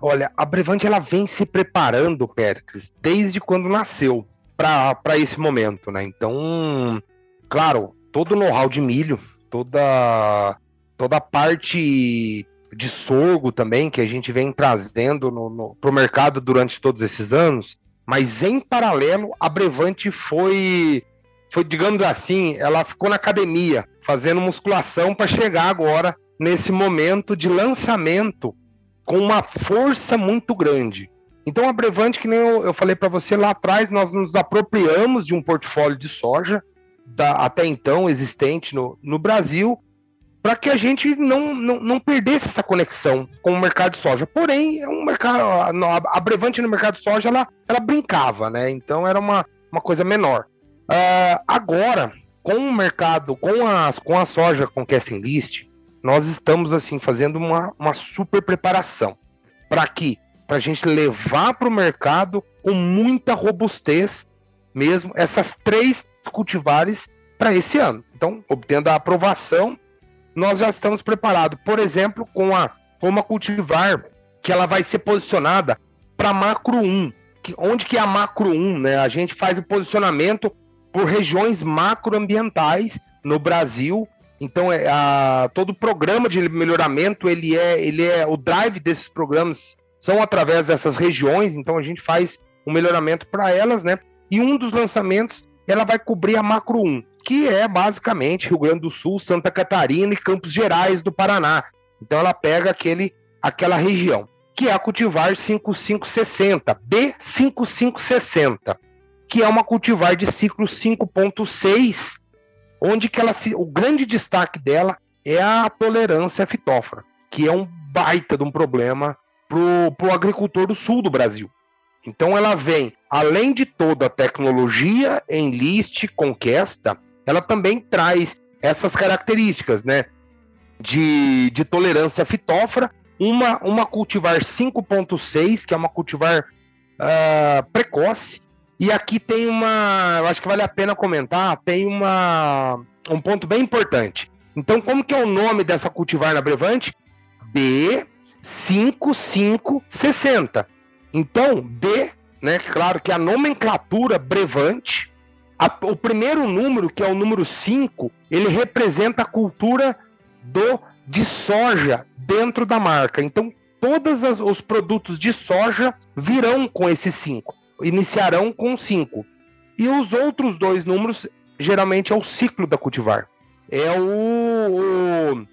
Olha, a Brevante ela vem se preparando, Pericles, desde quando nasceu para esse momento, né? Então, claro, todo o know-how de milho, toda toda a parte de sorgo também que a gente vem trazendo para o mercado durante todos esses anos, mas em paralelo a Brevante foi foi, digamos assim, ela ficou na academia fazendo musculação para chegar agora nesse momento de lançamento com uma força muito grande. Então a Brevante, que nem eu, eu falei para você lá atrás, nós nos apropriamos de um portfólio de soja da, até então existente no, no Brasil para que a gente não, não, não, perdesse essa conexão com o mercado de soja. Porém, é um mercado, a, Brevante no mercado de soja ela, ela brincava, né? Então era uma, uma coisa menor. Uh, agora, com o mercado, com, as, com a soja com casting list, nós estamos assim fazendo uma, uma super preparação para que para a gente levar para o mercado com muita robustez mesmo essas três cultivares para esse ano. Então, obtendo a aprovação, nós já estamos preparados. Por exemplo, com a com uma cultivar que ela vai ser posicionada para macro 1. Que, onde que é a macro 1, né? A gente faz o posicionamento por regiões macroambientais no Brasil. Então, é, a, todo o programa de melhoramento, ele é, ele é o drive desses programas são através dessas regiões. Então, a gente faz um melhoramento para elas, né? E um dos lançamentos, ela vai cobrir a Macro 1, que é basicamente Rio Grande do Sul, Santa Catarina e Campos Gerais do Paraná. Então, ela pega aquele, aquela região, que é a cultivar 5560, B5560 que é uma cultivar de ciclo 5.6, onde que ela se, o grande destaque dela é a tolerância à fitófora, que é um baita de um problema para o agricultor do sul do Brasil. Então ela vem, além de toda a tecnologia em list conquista, ela também traz essas características, né? De, de tolerância fitófora, uma, uma cultivar 5.6, que é uma cultivar uh, precoce, e aqui tem uma, eu acho que vale a pena comentar, tem uma um ponto bem importante. Então, como que é o nome dessa cultivar na Brevante? B5560. Então, B, né, claro que a nomenclatura Brevante, a, o primeiro número, que é o número 5, ele representa a cultura do de soja dentro da marca. Então, todos os produtos de soja virão com esse 5 iniciarão com 5. E os outros dois números, geralmente, é o ciclo da cultivar. É o,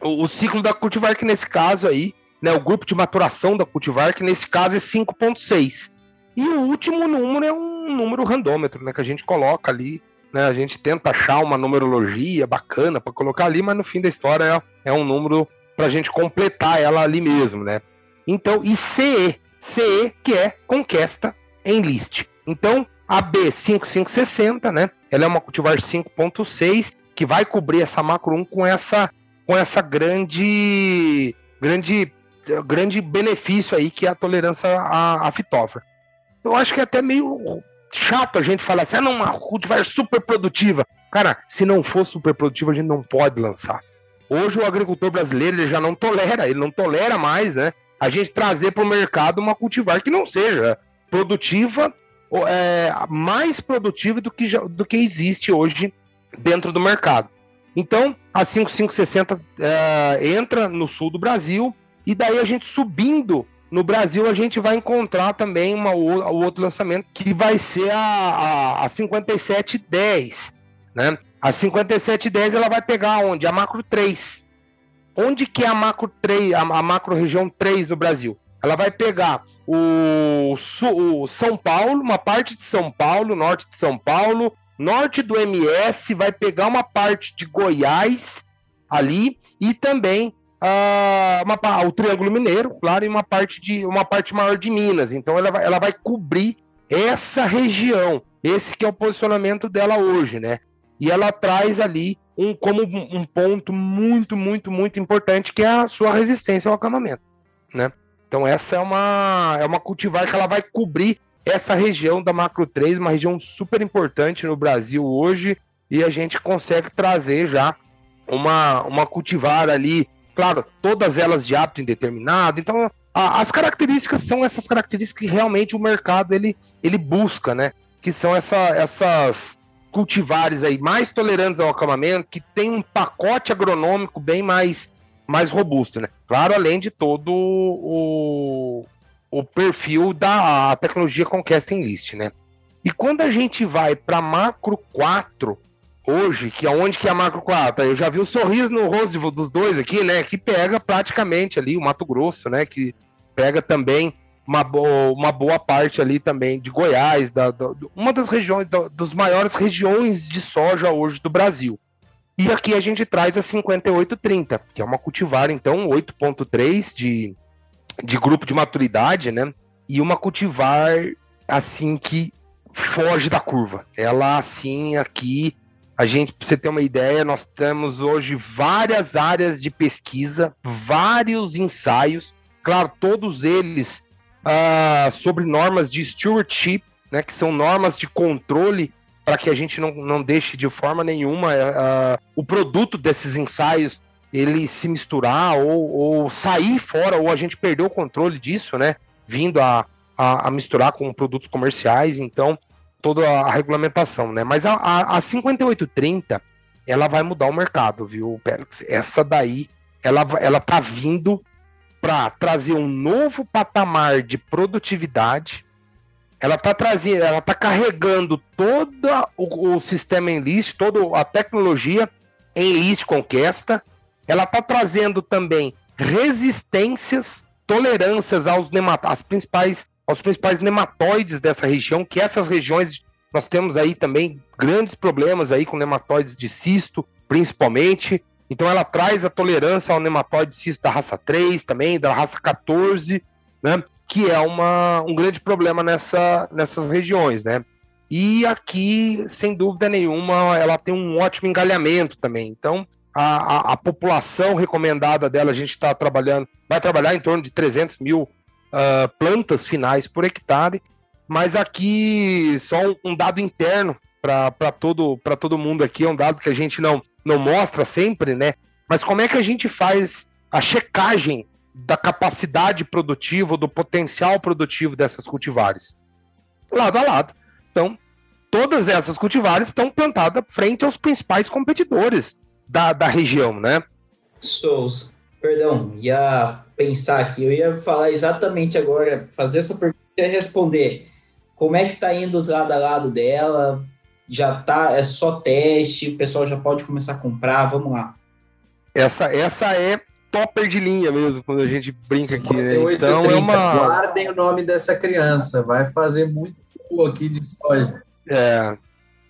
o, o ciclo da cultivar, que nesse caso aí, né, o grupo de maturação da cultivar, que nesse caso é 5.6. E o último número é um número randômetro, né, que a gente coloca ali, né, a gente tenta achar uma numerologia bacana para colocar ali, mas no fim da história é, é um número para a gente completar ela ali mesmo, né? Então, e CE, CE que é conquista em list. Então, a B5560, né? Ela é uma cultivar 5.6 que vai cobrir essa macro 1 com essa com essa grande grande grande benefício aí que é a tolerância à, à. Eu acho que é até meio chato a gente falar assim, ah, não, uma cultivar super produtiva. Cara, se não for super produtiva, a gente não pode lançar. Hoje o agricultor brasileiro ele já não tolera, ele não tolera mais, né? A gente trazer para o mercado uma cultivar que não seja produtiva, é, mais produtiva do que, do que existe hoje dentro do mercado. Então, a 5560 é, entra no sul do Brasil, e daí a gente subindo no Brasil, a gente vai encontrar também uma, o outro lançamento que vai ser a, a, a 5710. Né? A 5710 ela vai pegar onde? A macro 3. Onde que é a macro 3, a, a macro região 3 no Brasil? Ela vai pegar o, o São Paulo, uma parte de São Paulo, norte de São Paulo, norte do MS, vai pegar uma parte de Goiás ali e também uh, uma, o Triângulo Mineiro, claro, e uma parte de uma parte maior de Minas. Então ela vai, ela vai cobrir essa região. Esse que é o posicionamento dela hoje, né? E ela traz ali um como um ponto muito, muito, muito importante que é a sua resistência ao acamamento, né? Então essa é uma é uma cultivar que ela vai cobrir essa região da macro 3, uma região super importante no Brasil hoje, e a gente consegue trazer já uma, uma cultivar ali claro, todas elas de hábito indeterminado. Então, a, as características são essas características que realmente o mercado ele, ele busca, né? Que são essa, essas cultivares aí mais tolerantes ao acamamento, que tem um pacote agronômico bem mais, mais robusto, né? Claro, além de todo o, o perfil da tecnologia Conquest List, né? E quando a gente vai para macro 4, hoje, que aonde que é a Macro 4? Eu já vi o sorriso no rosto dos dois aqui, né? Que pega praticamente ali o Mato Grosso, né? Que pega também uma, boa, uma boa parte ali também de Goiás, da, da uma das regiões, da, das maiores regiões de soja hoje do Brasil. E aqui a gente traz a 5830, que é uma cultivar, então, 8.3 de, de grupo de maturidade, né? E uma cultivar, assim, que foge da curva. Ela, assim, aqui a gente, para você ter uma ideia, nós temos hoje várias áreas de pesquisa, vários ensaios, claro, todos eles uh, sobre normas de stewardship, né, que são normas de controle para que a gente não, não deixe de forma nenhuma uh, o produto desses ensaios ele se misturar ou, ou, sair fora, ou a gente perder o controle disso, né? Vindo a, a, a misturar com produtos comerciais. Então, toda a regulamentação, né? Mas a, a, a 5830 ela vai mudar o mercado, viu, Pérez? Essa daí ela, ela tá vindo para trazer um novo patamar de produtividade. Ela tá trazendo, ela tá carregando todo o, o sistema Enlist, toda a tecnologia Enlist Conquesta. Ela tá trazendo também resistências, tolerâncias aos as principais aos principais nematóides dessa região, que essas regiões nós temos aí também grandes problemas aí com nematóides de cisto, principalmente. Então ela traz a tolerância ao nematóide cisto da raça 3 também, da raça 14, né? Que é uma, um grande problema nessa, nessas regiões, né? E aqui, sem dúvida nenhuma, ela tem um ótimo engalhamento também. Então, a, a, a população recomendada dela, a gente está trabalhando, vai trabalhar em torno de 300 mil uh, plantas finais por hectare, mas aqui só um, um dado interno para todo, todo mundo aqui, é um dado que a gente não, não mostra sempre, né? Mas como é que a gente faz a checagem da capacidade produtiva, do potencial produtivo dessas cultivares? Lado a lado. Então, todas essas cultivares estão plantadas frente aos principais competidores da, da região, né?
Souls, perdão, ia pensar aqui. Eu ia falar exatamente agora, fazer essa pergunta e responder. Como é que tá indo os lado a lado dela? Já tá, é só teste, o pessoal já pode começar a comprar, vamos lá.
Essa, essa é topper de linha mesmo, quando a gente brinca aqui, né? Então é uma.
Guardem o nome dessa criança, vai fazer muito aqui de soja.
É,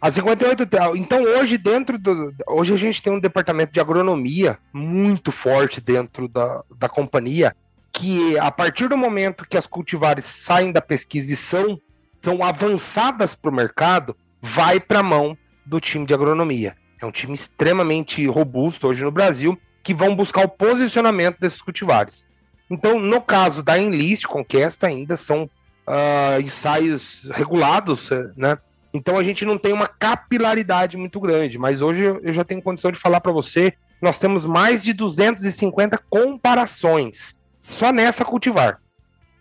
a 58 Então, hoje, dentro do. Hoje a gente tem um departamento de agronomia muito forte dentro da, da companhia, que a partir do momento que as cultivares saem da pesquisa e são, são avançadas para o mercado, vai para a mão do time de agronomia. É um time extremamente robusto hoje no Brasil, que vão buscar o posicionamento desses cultivares. Então, no caso da Enlist Conquesta, ainda são uh, ensaios regulados, né? Então a gente não tem uma capilaridade muito grande, mas hoje eu já tenho condição de falar para você nós temos mais de 250 comparações só nessa cultivar.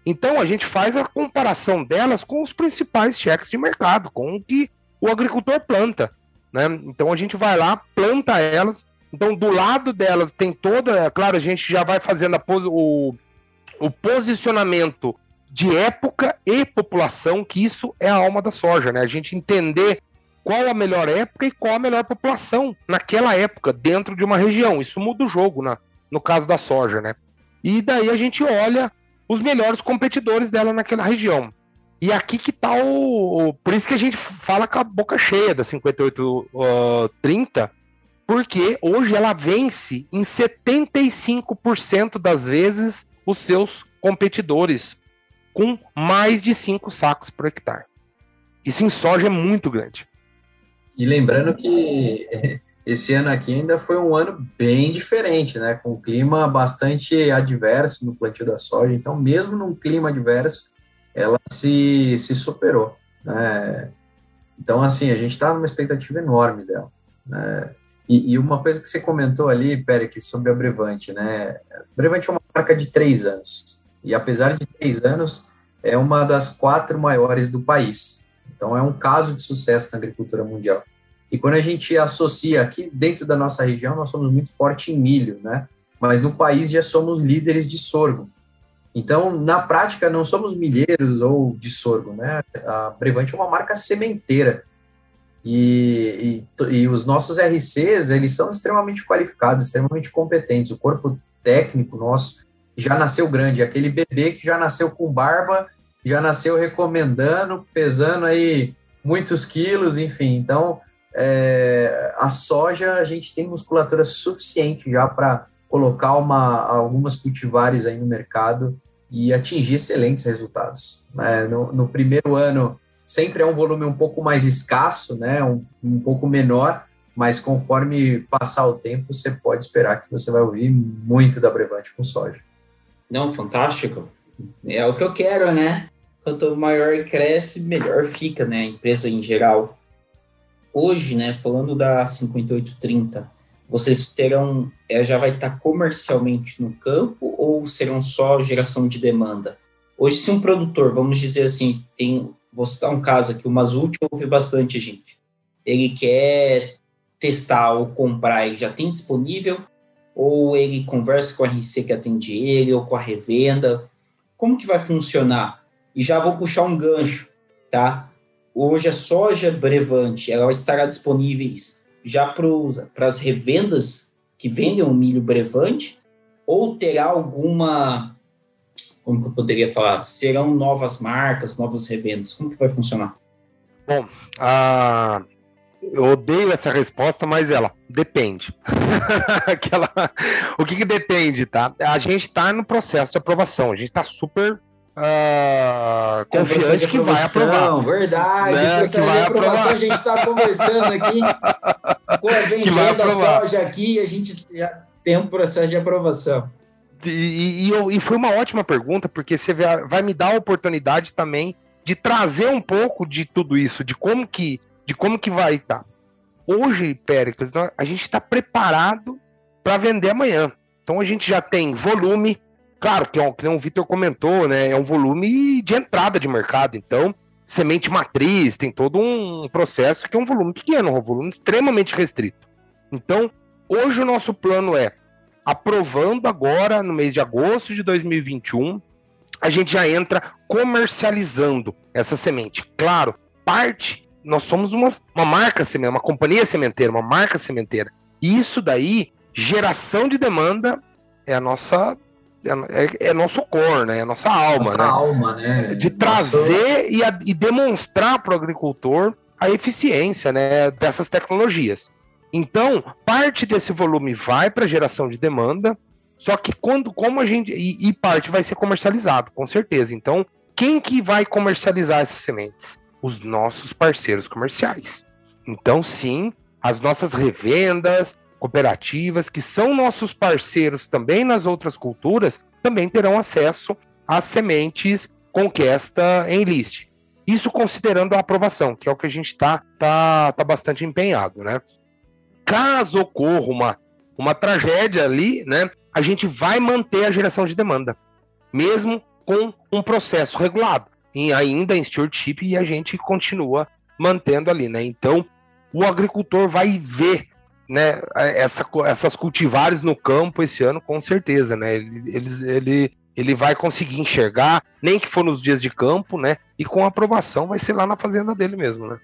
Então a gente faz a comparação delas com os principais cheques de mercado, com o que o agricultor planta. Né? Então a gente vai lá, planta elas. Então do lado delas tem toda, é claro, a gente já vai fazendo a, o, o posicionamento de época e população, que isso é a alma da soja, né? A gente entender qual a melhor época e qual a melhor população naquela época, dentro de uma região. Isso muda o jogo, na, no caso da soja, né? E daí a gente olha os melhores competidores dela naquela região. E aqui que tá o. Por isso que a gente fala com a boca cheia da 5830, uh, porque hoje ela vence em 75% das vezes os seus competidores, com mais de 5 sacos por hectare. Isso em soja é muito grande.
E lembrando que esse ano aqui ainda foi um ano bem diferente, né? Com um clima bastante adverso no plantio da soja. Então, mesmo num clima adverso, ela se, se superou. Né? Então, assim, a gente está numa expectativa enorme dela. Né? E, e, uma coisa que você comentou ali, Pérez, sobre a Brevante, né? A Brevante é uma marca de três anos. E apesar de três anos, é uma das quatro maiores do país. Então, é um caso de sucesso na agricultura mundial. E quando a gente associa aqui dentro da nossa região, nós somos muito forte em milho, né? Mas no país já somos líderes de sorgo. Então, na prática, não somos milheiros ou de sorgo, né? A Brevante é uma marca sementeira. E, e, e, os nossos RCs, eles são extremamente qualificados, extremamente competentes. O corpo técnico nosso já nasceu grande. Aquele bebê que já nasceu com barba, já nasceu recomendando, pesando aí muitos quilos, enfim. Então, é, a soja, a gente tem musculatura suficiente já para colocar uma, algumas cultivares aí no mercado e atingir excelentes resultados. Né? No, no, primeiro ano, sempre é um volume um pouco mais escasso, né? um, um pouco menor, mas conforme passar o tempo, você pode esperar que você vai ouvir muito da Brevante com soja.
Não, fantástico. É o que eu quero, né? Quanto maior cresce, melhor fica, né? A empresa em geral. Hoje, né, falando da 5830, vocês terão, é, já vai estar comercialmente no campo ou serão só geração de demanda? Hoje, se um produtor, vamos dizer assim, tem, vou citar um caso aqui, o Mazut ouve bastante gente, ele quer testar ou comprar e já tem disponível, ou ele conversa com a RC que atende ele, ou com a revenda, como que vai funcionar? E já vou puxar um gancho, tá? Hoje a soja brevante, ela estará disponível já para as revendas que vendem o milho brevante, ou terá alguma, como que eu poderia falar, serão novas marcas, novas revendas? Como que vai funcionar?
Bom, a, eu odeio essa resposta, mas ela depende. Aquela, o que, que depende, tá? A gente está no processo de aprovação, a gente está super uh, confiante que vai aprovar.
Verdade, né? que vai aprovação, aprovar. a gente está conversando aqui com a vendendo soja aqui, a gente já tem um processo de aprovação.
E, e, e, foi uma ótima pergunta, porque você vai me dar a oportunidade também de trazer um pouco de tudo isso, de como que, de como que vai estar. Hoje, Péricles, a gente está preparado para vender amanhã. Então a gente já tem volume, Claro que, é que o Vitor comentou, né? É um volume de entrada de mercado. Então, semente matriz, tem todo um processo que é um volume pequeno, um volume extremamente restrito. Então, hoje o nosso plano é, aprovando agora, no mês de agosto de 2021, a gente já entra comercializando essa semente. Claro, parte, nós somos uma, uma marca sementeira, uma companhia sementeira, uma marca sementeira. E isso daí, geração de demanda, é a nossa é, é, nosso core, né? É nossa alma, nossa
né? alma, né?
De trazer Nosso... e, a, e demonstrar para o agricultor a eficiência, né, dessas tecnologias. Então, parte desse volume vai para geração de demanda, só que quando, como a gente e, e, parte vai ser comercializado, com certeza. Então, quem que vai comercializar essas sementes? Os nossos parceiros comerciais. Então, sim, as nossas revendas, cooperativas, que são nossos parceiros também nas outras culturas, também terão acesso às sementes conquista em list. Isso considerando a aprovação, que é o que a gente está tá, tá bastante empenhado, né? Caso ocorra uma uma tragédia ali, né? A gente vai manter a geração de demanda, mesmo com um processo regulado, e ainda em stewardship, e a gente continua mantendo ali, né? Então, o agricultor vai ver né, essa, essas cultivares no campo esse ano, com certeza, né? Ele, ele, ele, ele vai conseguir enxergar, nem que for nos dias de campo, né? E com aprovação vai ser lá na fazenda dele mesmo, né?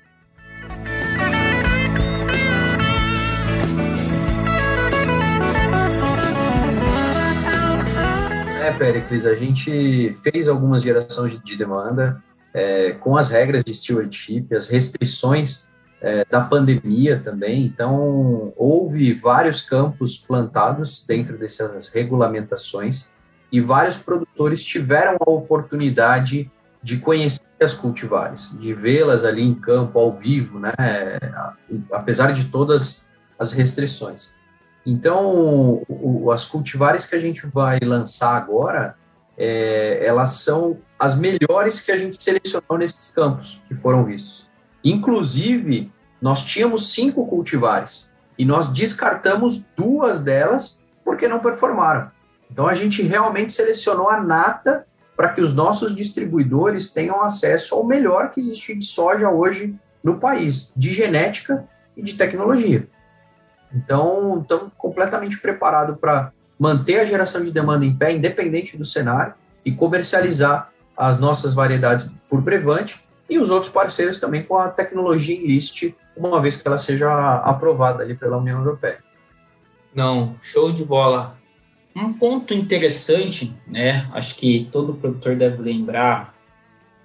É, Pericles, a gente fez algumas gerações de demanda é, com as regras de stewardship, as restrições é, da pandemia também. Então, houve vários campos plantados dentro dessas regulamentações e vários produtores tiveram a oportunidade de conhecer as cultivares, de vê-las ali em campo, ao vivo, né? Apesar de todas as restrições. Então, o, as cultivares que a gente vai lançar agora, é, elas são as melhores que a gente selecionou nesses campos que foram vistos. Inclusive, nós tínhamos cinco cultivares e nós descartamos duas delas porque não performaram. Então a gente realmente selecionou a nata para que os nossos distribuidores tenham acesso ao melhor que existe de soja hoje no país, de genética e de tecnologia. Então, estamos completamente preparados para manter a geração de demanda em pé, independente do cenário, e comercializar as nossas variedades por Brevante e os outros parceiros também com a tecnologia em list, uma vez que ela seja aprovada ali pela União Europeia.
Não, show de bola. Um ponto interessante, né? Acho que todo produtor deve lembrar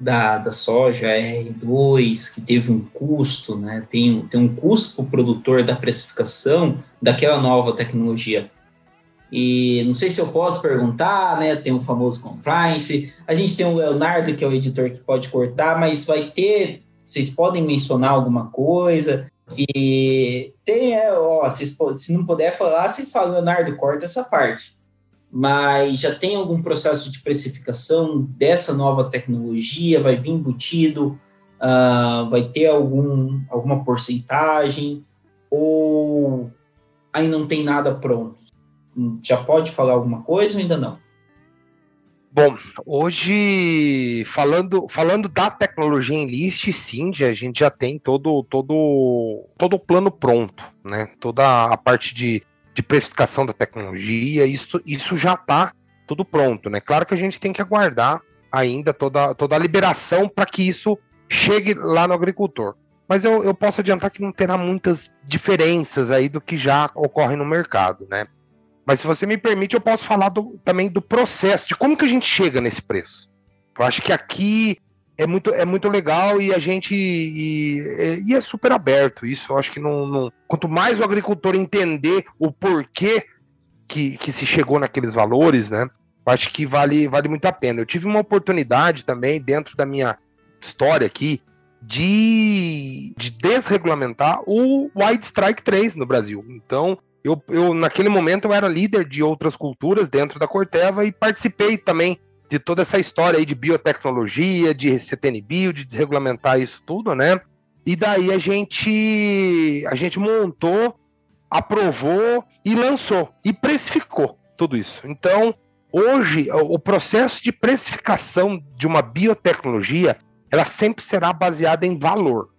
da, da soja R2, que teve um custo, né? Tem, tem um custo para o produtor da precificação daquela nova tecnologia. E não sei se eu posso perguntar, né? Tem o famoso compliance. A gente tem o Leonardo, que é o editor que pode cortar, mas vai ter. Vocês podem mencionar alguma coisa? E tem, é, ó, se, se não puder falar, vocês falam, Leonardo, corta essa parte. Mas já tem algum processo de precificação dessa nova tecnologia? Vai vir embutido? Uh, vai ter algum, alguma porcentagem? Ou ainda não tem nada pronto? já pode falar alguma coisa ou ainda não?
Bom, hoje falando falando da tecnologia em list, sim, a gente já tem todo todo todo o plano pronto, né? Toda a parte de, de precificação da tecnologia, isso isso já está tudo pronto, né? Claro que a gente tem que aguardar ainda toda toda a liberação para que isso chegue lá no agricultor. Mas eu, eu posso adiantar que não terá muitas diferenças aí do que já ocorre no mercado, né? Mas se você me permite, eu posso falar do, também do processo, de como que a gente chega nesse preço. Eu acho que aqui é muito, é muito legal e a gente e, e é super aberto. Isso eu acho que não, não, Quanto mais o agricultor entender o porquê que, que se chegou naqueles valores, né? Eu acho que vale, vale muito a pena. Eu tive uma oportunidade também, dentro da minha história aqui, de, de desregulamentar o Wide Strike 3 no Brasil. Então, eu, eu, naquele momento, eu era líder de outras culturas dentro da Corteva e participei também de toda essa história aí de biotecnologia, de CTN Bio, de desregulamentar isso tudo, né? E daí a gente, a gente montou, aprovou e lançou e precificou tudo isso. Então, hoje, o processo de precificação de uma biotecnologia, ela sempre será baseada em valor.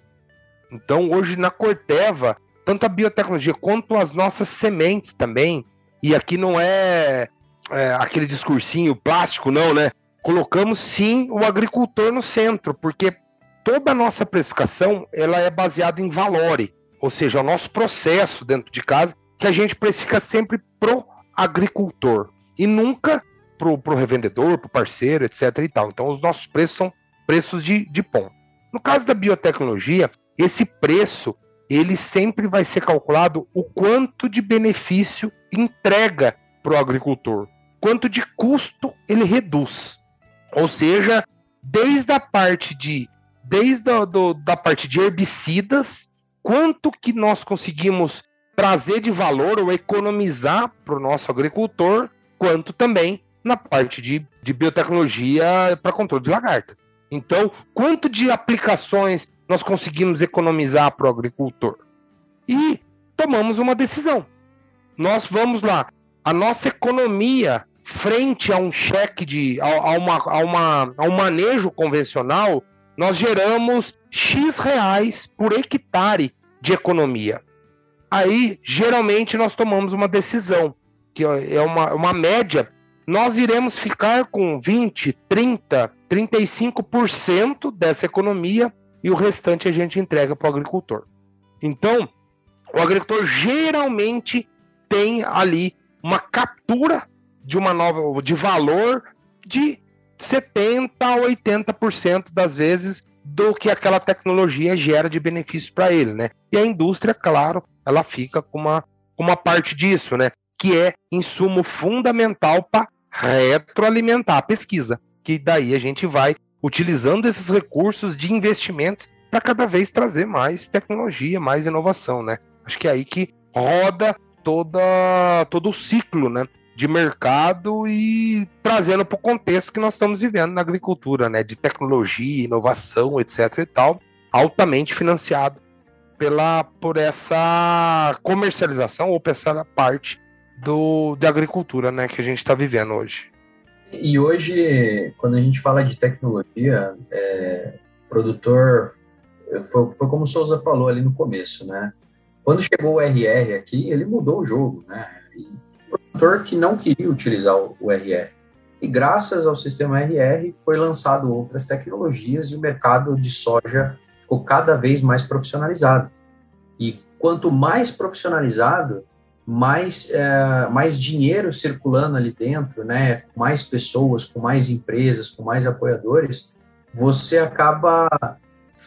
Então, hoje na Corteva, tanto a biotecnologia quanto as nossas sementes também. E aqui não é, é aquele discursinho plástico, não, né? Colocamos sim o agricultor no centro, porque toda a nossa precificação ela é baseada em valore, ou seja, o nosso processo dentro de casa, que a gente precifica sempre pro agricultor e nunca pro, pro revendedor, pro parceiro, etc. e tal. Então os nossos preços são preços de, de ponto. No caso da biotecnologia, esse preço ele sempre vai ser calculado o quanto de benefício entrega para o agricultor, quanto de custo ele reduz. Ou seja, desde a parte de desde a, do, da parte de herbicidas, quanto que nós conseguimos trazer de valor ou economizar para o nosso agricultor, quanto também na parte de, de biotecnologia para controle de lagartas. Então, quanto de aplicações nós conseguimos economizar para o agricultor. E tomamos uma decisão. nós vamos lá. A nossa economia, frente a um cheque de. a, a uma, a, uma, a um manejo convencional, nós geramos X reais por hectare de economia. Aí, geralmente, nós tomamos uma decisão, que é uma, uma média. Nós iremos ficar com 20, 30, 35% dessa economia e o restante a gente entrega para o agricultor. Então, o agricultor geralmente tem ali uma captura de uma nova de valor de 70 a 80% das vezes do que aquela tecnologia gera de benefício para ele, né? E a indústria, claro, ela fica com uma, uma parte disso, né? Que é insumo fundamental para retroalimentar a pesquisa, que daí a gente vai utilizando esses recursos de investimentos para cada vez trazer mais tecnologia, mais inovação, né? Acho que é aí que roda toda todo o ciclo, né? De mercado e trazendo para o contexto que nós estamos vivendo na agricultura, né? De tecnologia, inovação, etc. e tal, altamente financiado pela por essa comercialização ou por essa parte do da agricultura, né? Que a gente está vivendo hoje.
E hoje, quando a gente fala de tecnologia, é, produtor, foi, foi como o Souza falou ali no começo, né? Quando chegou o RR aqui, ele mudou o jogo, né? E o produtor que não queria utilizar o, RR. E graças ao sistema RR foi lançado outras tecnologias e o mercado de soja ficou cada vez mais profissionalizado. E quanto mais profissionalizado, mais, é, mais dinheiro circulando ali dentro, né, mais pessoas, com mais empresas, com mais apoiadores, você acaba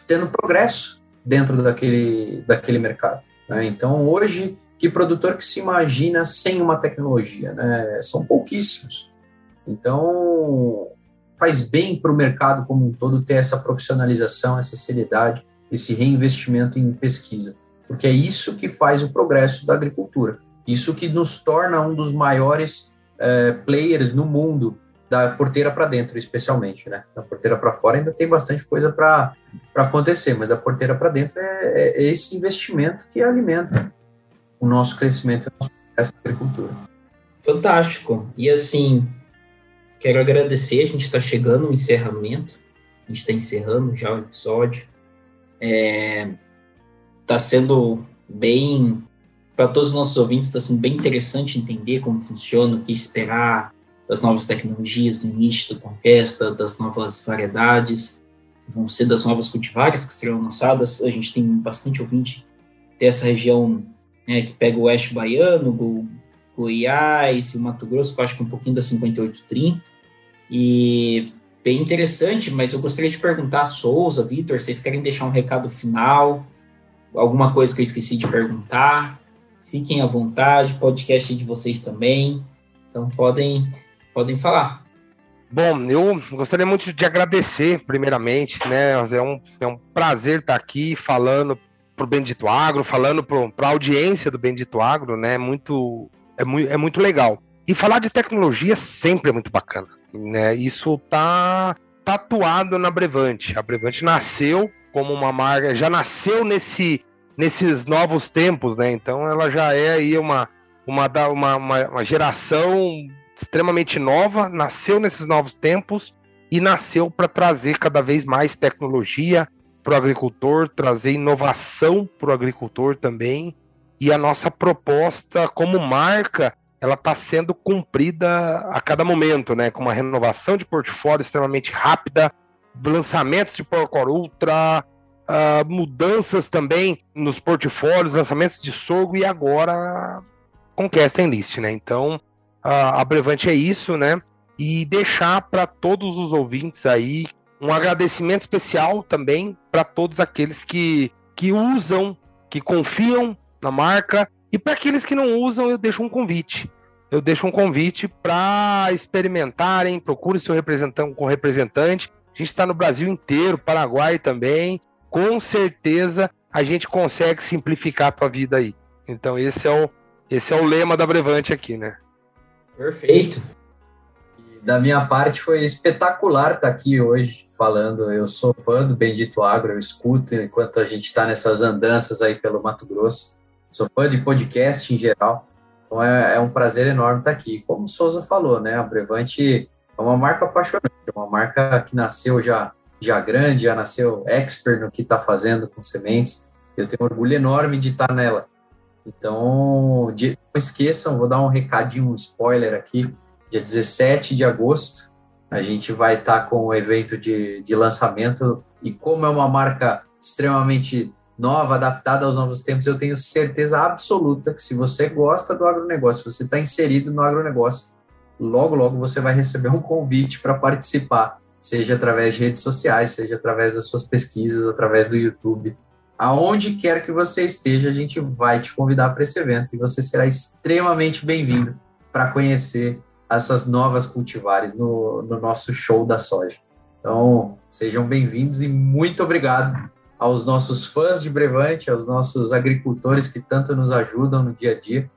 tendo progresso dentro daquele, daquele mercado. Né? Então, hoje, que produtor que se imagina sem uma tecnologia? Né? São pouquíssimos. Então, faz bem para o mercado como um todo ter essa profissionalização, essa seriedade, esse reinvestimento em pesquisa, porque é isso que faz o progresso da agricultura. Isso que nos torna um dos maiores é, players no mundo, da porteira para dentro, especialmente, né? Da porteira para fora ainda tem bastante coisa para acontecer, mas da porteira para dentro é, é, esse investimento que alimenta o nosso crescimento e o nosso processo de agricultura.
Fantástico. E assim, quero agradecer, a gente está chegando no encerramento, a gente está encerrando já o episódio. Está é, tá sendo bem para todos os nossos ouvintes está sendo bem interessante entender como funciona, o que esperar das novas tecnologias do início da conquista, das novas variedades, vão ser das novas cultivares que serão lançadas. A gente tem bastante ouvinte dessa região né, que pega o oeste baiano, Go, Goiás e o Mato Grosso, que eu acho que é um pouquinho da 5830. E bem interessante, mas eu gostaria de perguntar Souza, Vitor, vocês querem deixar um recado final? Alguma coisa que eu esqueci de perguntar? Fiquem à vontade, podcast de vocês também. Então podem, podem falar.
Bom, eu gostaria muito de agradecer, primeiramente, né? É um, é um prazer estar aqui falando para o Bendito Agro, falando para a audiência do Bendito Agro, né? Muito, é, muito, é muito legal. E falar de tecnologia sempre é muito bacana, né? Isso tá tatuado na Brevante. A Brevante nasceu como uma marca, já nasceu nesse nesses novos tempos, né? Então ela já é aí uma, uma, uma, uma, uma geração extremamente nova, nasceu nesses novos tempos e nasceu para trazer cada vez mais tecnologia para o agricultor, trazer inovação para o agricultor também. E a nossa proposta como marca, ela está sendo cumprida a cada momento, né? Com uma renovação de portfólio extremamente rápida, lançamentos de Porcor Ultra, uh, mudanças também nos portfólios, lançamentos de sorgo e agora Conquest Enlist, né? Então, a Brevante é isso, né? E deixar para todos os ouvintes aí um agradecimento especial também para todos aqueles que, que usam, que confiam na marca e para aqueles que não usam, eu deixo um convite. Eu deixo um convite para experimentarem, procure seu representante com representante. A gente está no Brasil inteiro, Paraguai também com certeza a gente consegue simplificar a tua vida aí. Então esse é o, esse é o lema da Brevante aqui, né?
Perfeito. Da minha parte foi espetacular estar aqui hoje falando. Eu sou fã do Bendito Agro, eu escuto enquanto a gente está nessas andanças aí pelo Mato Grosso. Sou fã de podcast em geral. Então é, é, um prazer enorme estar aqui. Como o Souza falou, né? A Brevante é uma marca apaixonante, uma marca que nasceu já, já grande, já nasceu expert no que está fazendo com sementes. Eu tenho orgulho enorme de estar nela. Então, não esqueçam, vou dar um recadinho, um spoiler aqui. Dia 17 de agosto, a gente vai estar com o evento de, de lançamento. E como é uma marca extremamente nova, adaptada aos novos tempos, eu tenho certeza absoluta que se você gosta do agronegócio, você está inserido no agronegócio, logo, logo você vai receber um convite para participar, seja através de redes sociais, seja através das suas pesquisas, através do YouTube. Aonde quer que você esteja, a gente vai te convidar para esse evento e você será extremamente bem-vindo para conhecer essas novas cultivares no, no nosso show da soja. Então, sejam bem-vindos e muito obrigado aos nossos fãs de Brevante, aos nossos agricultores que tanto nos ajudam no dia a dia,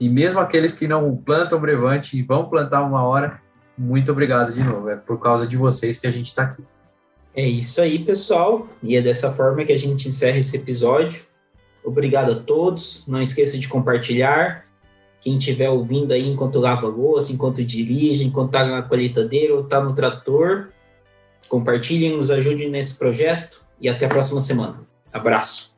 e mesmo aqueles que não plantam Brevante e vão plantar uma hora, muito obrigado de novo. É por causa de vocês que a gente está aqui.
É isso aí, pessoal. E é dessa forma que a gente encerra esse episódio. Obrigado a todos. Não esqueça de compartilhar. Quem estiver ouvindo aí enquanto lava louça, enquanto dirige, enquanto está na colheitadeira ou está no trator, compartilhem, nos ajudem nesse projeto e até a próxima semana. Abraço.